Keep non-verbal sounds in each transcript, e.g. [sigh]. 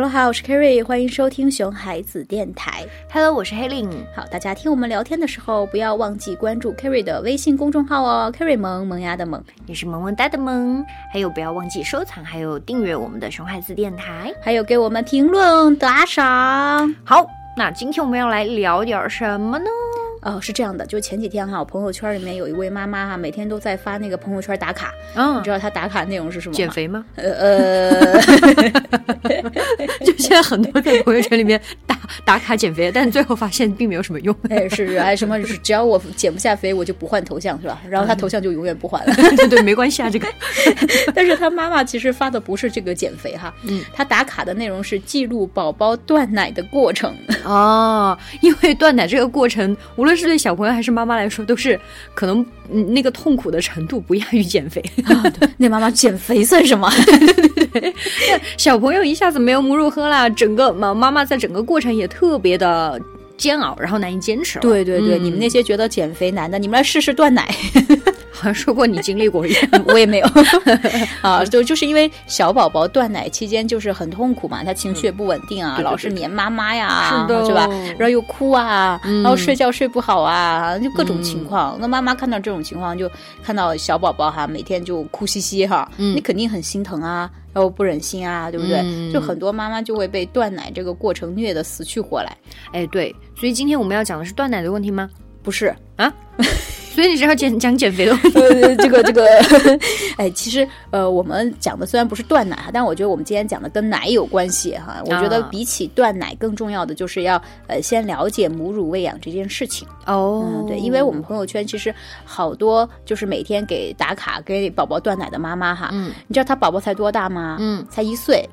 Hello，好，我是 Kerry，欢迎收听熊孩子电台。Hello，我是黑令。好，大家听我们聊天的时候，不要忘记关注 Kerry 的微信公众号哦，Kerry 萌萌芽的萌。你是萌萌哒的萌，还有不要忘记收藏，还有订阅我们的熊孩子电台。还有给我们评论打赏。好，那今天我们要来聊点什么呢？哦，是这样的，就前几天哈，我朋友圈里面有一位妈妈哈，每天都在发那个朋友圈打卡。嗯你知道她打卡内容是什么吗？减肥吗？呃呃，[laughs] 很多在朋友圈里面打打卡减肥，但最后发现并没有什么用。哎是是还什么？[laughs] 是只要我减不下肥，我就不换头像是吧？然后他头像就永远不换了。对对，没关系啊，这个。[laughs] 但是他妈妈其实发的不是这个减肥哈，嗯，他打卡的内容是记录宝宝断奶的过程。[laughs] 哦，因为断奶这个过程，无论是对小朋友还是妈妈来说，都是可能嗯那个痛苦的程度不亚于减肥。那妈妈减肥算什么？小朋友一下子没有母乳喝了，整个妈妈妈在整个过程也特别的煎熬，然后难以坚持了。对对对，嗯你们那些觉得减肥难的，你们来试试断奶。好 [laughs] 像说过你经历过一样。[laughs] 我也没有 [laughs] 啊，就就是因为小宝宝断奶期间就是很痛苦嘛，他情绪也不稳定啊，对对对老是黏妈妈呀，是的是吧？然后又哭啊，嗯然后睡觉睡不好啊，就各种情况。那妈妈看到这种情况，就看到小宝宝哈，每天就哭兮兮哈，嗯你肯定很心疼啊，然后不忍心啊，对不对？嗯就很多妈妈就会被断奶这个过程虐得死去活来。哎，对，所以今天我们要讲的是断奶的问题吗？不是，啊？所以你是要减 [laughs] 讲减肥的问题？[laughs] 呃，这个这个，[laughs] 哎，其实呃，我们讲的虽然不是断奶哈，但我觉得我们今天讲的跟奶有关系哈。我觉得啊比起断奶，更重要的就是要呃先了解母乳喂养这件事情。哦嗯，对，因为我们朋友圈其实好多就是每天给打卡给宝宝断奶的妈妈哈，嗯你知道她宝宝才多大吗？嗯，才一岁。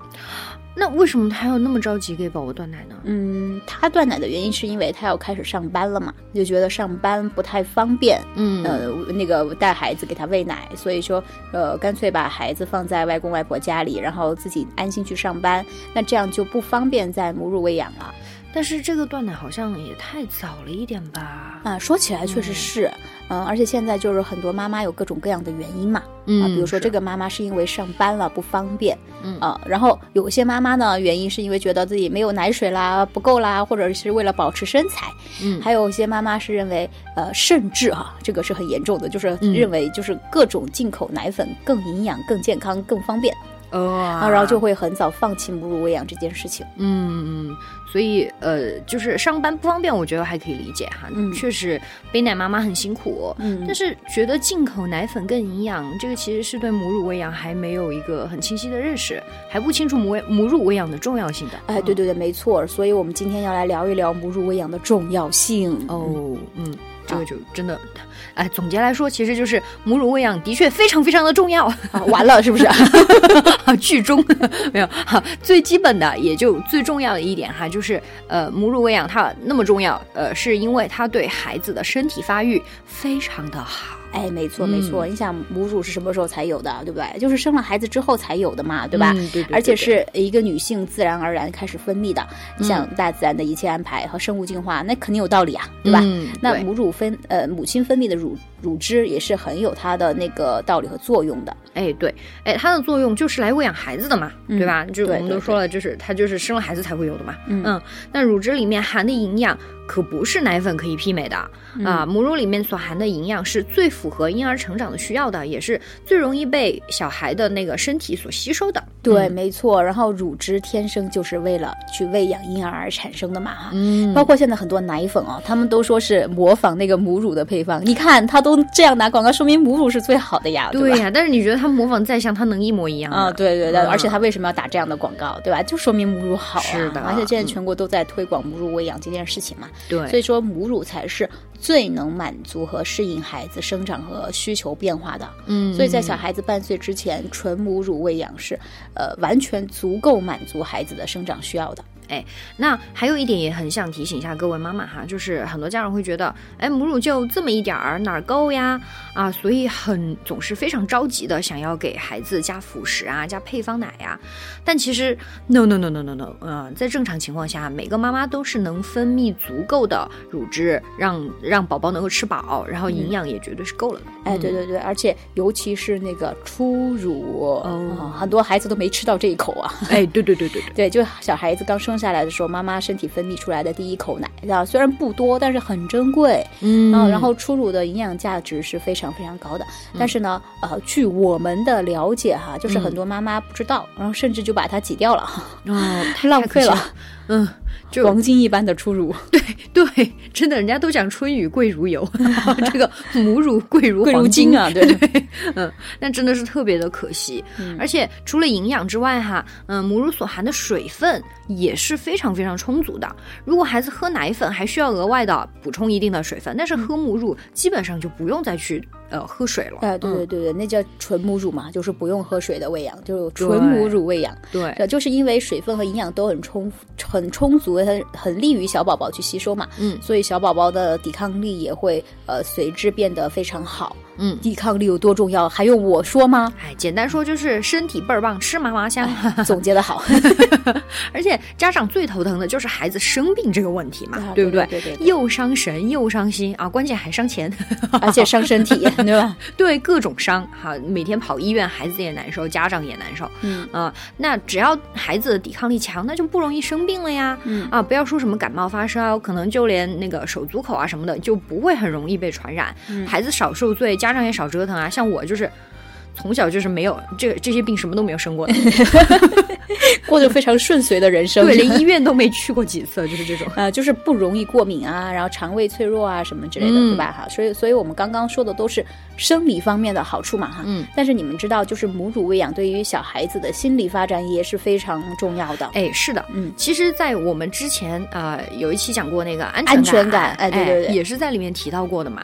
那为什么他要那么着急给宝宝断奶呢？嗯，他断奶的原因是因为他要开始上班了嘛，就觉得上班不太方便。嗯呃，那个带孩子给他喂奶，所以说，呃，干脆把孩子放在外公外婆家里，然后自己安心去上班，那这样就不方便在母乳喂养了但是这个断奶好像也太早了一点吧？啊。说起来确实是，嗯、而且现在就是很多妈妈有各种各样的原因嘛，嗯啊，比如说这个妈妈是因为上班了不方便，嗯。啊，然后有些妈妈呢原因是因为觉得自己没有奶水啦，不够啦，或者是为了保持身材，嗯。还有一些妈妈是认为，呃，甚至哈、这个是很严重的，就是嗯。认为就是各种进口奶粉更营养、更健康、更方便。哦啊，然后就会很早放弃母乳喂养这件事情。嗯嗯，所以呃，就是上班不方便，我觉得还可以理解哈。嗯确实背奶妈妈很辛苦。嗯但是觉得进口奶粉更营养，这个其实是对母乳喂养还没有一个很清晰的认识，还不清楚母喂母乳喂养的重要性的。哎，对对对，没错。所以我们今天要来聊一聊母乳喂养的重要性。哦，嗯，这个就真的，哎，总结来说，其实就是母乳喂养的确非常非常的重要。啊，完了是不是？啊，[laughs] 剧中没有哈，最基本的也就最重要的一点哈，就是呃，母乳喂养它那么重要，呃，是因为它对孩子的身体发育非常的好。哎，没错没错。你想母乳是什么时候才有的，对不对？就是生了孩子之后才有的嘛，对吧？嗯对对对而且是一个女性自然而然开始分泌的。你想嗯大自然的一切安排和生物进化，那肯定有道理啊，对吧？嗯对那母乳分呃母亲分泌的乳乳汁也是很有它的那个道理和作用的。哎，对，哎，它的作用就是来喂养孩子的嘛，嗯对吧？就我们都说了，就是它就是生了孩子才会有的嘛。嗯那乳汁里面含的营养可不是奶粉可以媲美的、嗯啊！母乳里面所含的营养是最符合婴儿成长的需要的，也是最容易被小孩的那个身体所吸收的。对，嗯没错。然后乳汁天生就是为了去喂养婴儿而产生的嘛，哈。嗯包括现在很多奶粉哦，他们都说是模仿那个母乳的配方。你看，他都这样打广告，说明母乳是最好的呀，吧？对呀、但是你觉得他模仿再像，他能一模一样吗？啊，对对对，嗯而且他为什么要打这样的广告，对吧？就说明母乳好啊。是的而且现在全国都在推广母乳喂养这件事情嘛，对，所以说母乳才是最能满足和适应孩子生长和需求变化的。嗯所以在小孩子半岁之前，纯母乳喂养是，呃，完全足够满足孩子的生长需要的。哎，那还有一点也很想提醒一下各位妈妈哈，就是很多家长会觉得，哎，母乳就这么一点儿，哪儿够呀？啊，所以很总是非常着急的想要给孩子加辅食啊，加配方奶呀。但其实，no no no no no no，呃，在正常情况下，每个妈妈都是能分泌足够的乳汁，让让宝宝能够吃饱，然后营养也绝对是够了的。哎，对对对，而且尤其是那个初乳，哦，很多孩子都没吃到这一口啊。哎，对对对对 [laughs] 对，就小孩子刚生下来的时候，妈妈身体分泌出来的第一口奶，啊，虽然不多，但是很珍贵。嗯，然后初乳的营养价值是非常非常高的。但是呢，呃，据我们的了解哈，就是很多妈妈不知道，然后甚至就把它挤掉了，啊，[laughs] 太浪费了。嗯，就黄金一般的初乳，[laughs] 对对，真的，人家都讲春雨贵如油，[laughs] 这个母乳贵如贵如金啊，对 [laughs] 对，嗯，但真的是特别的可惜，而且除了营养之外哈，嗯，母乳所含的水分也是非常非常充足的。如果孩子喝奶粉还需要额外的补充一定的水分，但是喝母乳基本上就不用再去。呃，喝水了。哎，对对对对，那叫纯母乳嘛，就是不用喝水的喂养，就是纯母乳喂养。对，就是因为水分和营养都很充很充足，很很利于小宝宝去吸收嘛。嗯，所以小宝宝的抵抗力也会呃随之变得非常好。嗯，抵抗力有多重要，还用我说吗？哎，简单说就是身体倍儿棒，吃嘛嘛香。[laughs] 总结的好。[laughs] 而且家长最头疼的就是孩子生病这个问题嘛，对不对？对对。又伤神又伤心啊，关键还伤钱，[laughs] 而且伤身体，对吧？对，各种伤。好，每天跑医院，孩子也难受，家长也难受。嗯啊，那只要孩子的抵抗力强，那就不容易生病了呀。嗯啊，不要说什么感冒发烧，可能就连那个手足口啊什么的，就不会很容易被传染。孩子少受罪。家长也少折腾啊，像我就是从小就是没有这这些病，什么都没有生过，[laughs] 过着非常顺遂的人生，对，连医院都没去过几次，就是这种。啊，[laughs] 就是不容易过敏啊，然后肠胃脆弱啊什么之类的，对吧？哈，所以所以我们刚刚说的都是生理方面的好处嘛，哈，嗯，但是你们知道，就是母乳喂养对于小孩子的心理发展也是非常重要的，哎，是的，嗯，其实，在我们之前啊有一期讲过那个安安全感，哎，对对对，也是在里面提到过的嘛。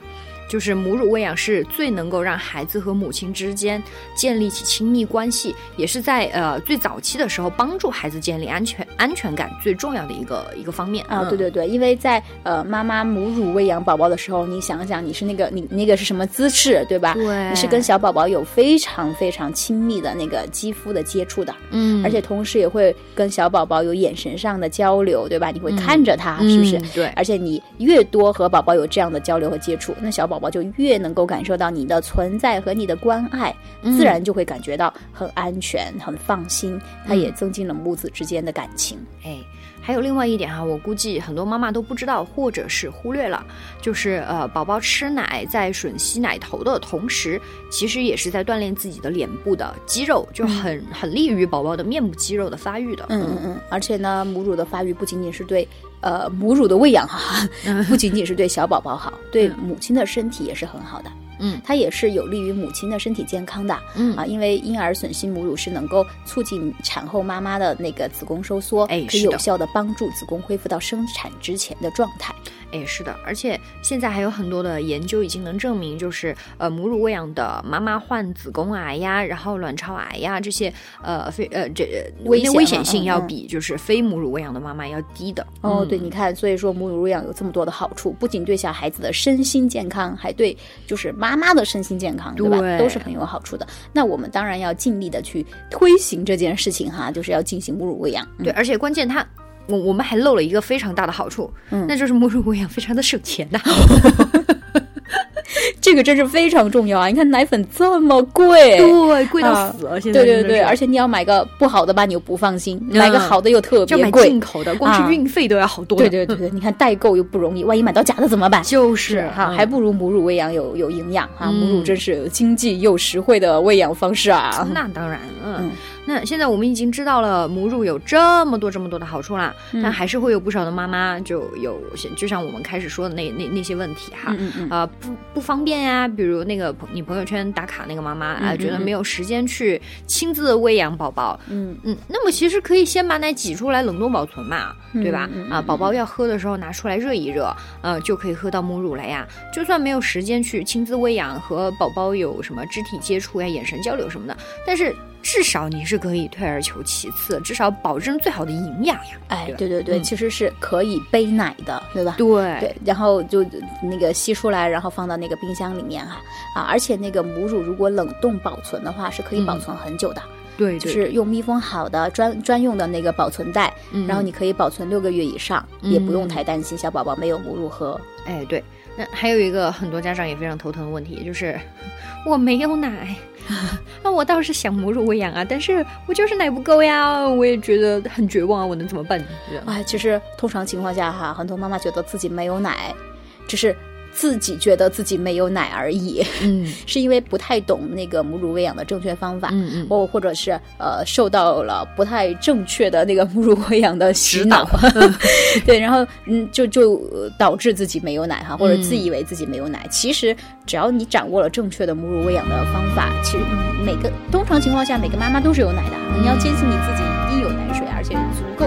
就是母乳喂养是最能够让孩子和母亲之间建立起亲密关系，也是在呃最早期的时候帮助孩子建立安全安全感最重要的一个一个方面啊！对对对，因为在呃妈妈母乳喂养宝宝的时候，你想想你是那个你那个是什么姿势对吧？对，你是跟小宝宝有非常非常亲密的那个肌肤的接触的，嗯，而且同时也会跟小宝宝有眼神上的交流，对吧？你会看着他，是不是？对，而且你越多和宝宝有这样的交流和接触，那小宝宝就越能够感受到你的存在和你的关爱，自然就会感觉到很安全、很放心。它也增进了母子之间的感情。哎，还有另外一点哈，我估计很多妈妈都不知道，或者是忽略了，就是呃，宝宝吃奶在吮吸奶头的同时，其实也是在锻炼自己的脸部的肌肉，就很很利于宝宝的面部肌肉的发育的。嗯嗯嗯。而且呢，母乳的发育不仅仅是对。呃，母乳的喂养哈，[laughs] 不仅仅是对小宝宝好，对母亲的身体也是很好的。嗯，它也是有利于母亲的身体健康的。嗯啊，因为婴儿吮吸母乳是能够促进产后妈妈的那个子宫收缩，哎，可以有效的帮助子宫恢复到生产之前的状态。哎，是的，而且现在还有很多的研究已经能证明，就是呃，母乳喂养的妈妈患子宫癌呀，然后卵巢癌呀这些呃非呃这危危险性要比就是非母乳喂养的妈妈要低的。哦，对，你看，所以说母乳喂养有这么多的好处，不仅对小孩子的身心健康，还对就是妈妈的身心健康，对吧？都是很有好处的。那我们当然要尽力的去推行这件事情哈，就是要进行母乳喂养。对，而且关键它。我我们还漏了一个非常大的好处，嗯，那就是母乳喂养非常的省钱呐。这个真是非常重要啊！你看奶粉这么贵，对，贵到死了。现在对对对，而且你要买个不好的吧，你又不放心；买个好的又特别贵，进口的光是运费都要好多。对对对对，你看代购又不容易，万一买到假的怎么办？就是哈，还不如母乳喂养有有营养哈。母乳真是经济又实惠的喂养方式啊！[laughs] 那当然，嗯。那现在我们已经知道了母乳有这么多这么多的好处啦，但还是会有不少的妈妈就有，就像我们开始说的那那那些问题哈，啊不不方便呀，比如那个你朋友圈打卡那个妈妈啊，觉得没有时间去亲自喂养宝宝，嗯嗯，那么其实可以先把奶挤出来冷冻保存嘛，对吧？啊，宝宝要喝的时候拿出来热一热，呃，就可以喝到母乳了呀。就算没有时间去亲自喂养和宝宝有什么肢体接触呀、眼神交流什么的，但是。至少你是可以退而求其次，至少保证最好的营养呀。哎，对对对，其实是可以背奶的，对吧？对对，然后就那个吸出来，然后放到那个冰箱里面哈啊，而且那个母乳如果冷冻保存的话，是可以保存很久的。对，就是用密封好的专专用的那个保存袋，然后你可以保存六个月以上，也不用太担心小宝宝没有母乳喝。哎，对。那还有一个很多家长也非常头疼的问题，就是 [laughs] 我没有奶，[laughs] 那我倒是想母乳喂养啊，但是我就是奶不够呀，我也觉得很绝望啊，我能怎么办？哎，其实通常情况下哈，很多妈妈觉得自己没有奶，只是。自己觉得自己没有奶而已，嗯，[laughs] 是因为不太懂那个母乳喂养的正确方法，嗯嗯，或或者是呃受到了不太正确的那个母乳喂养的洗脑，[laughs] 对，然后嗯就就导致自己没有奶哈，或者自以为自己没有奶。其实只要你掌握了正确的母乳喂养的方法，其实每个通常情况下每个妈妈都是有奶的，你要坚信你自己一定有奶水，而且足够。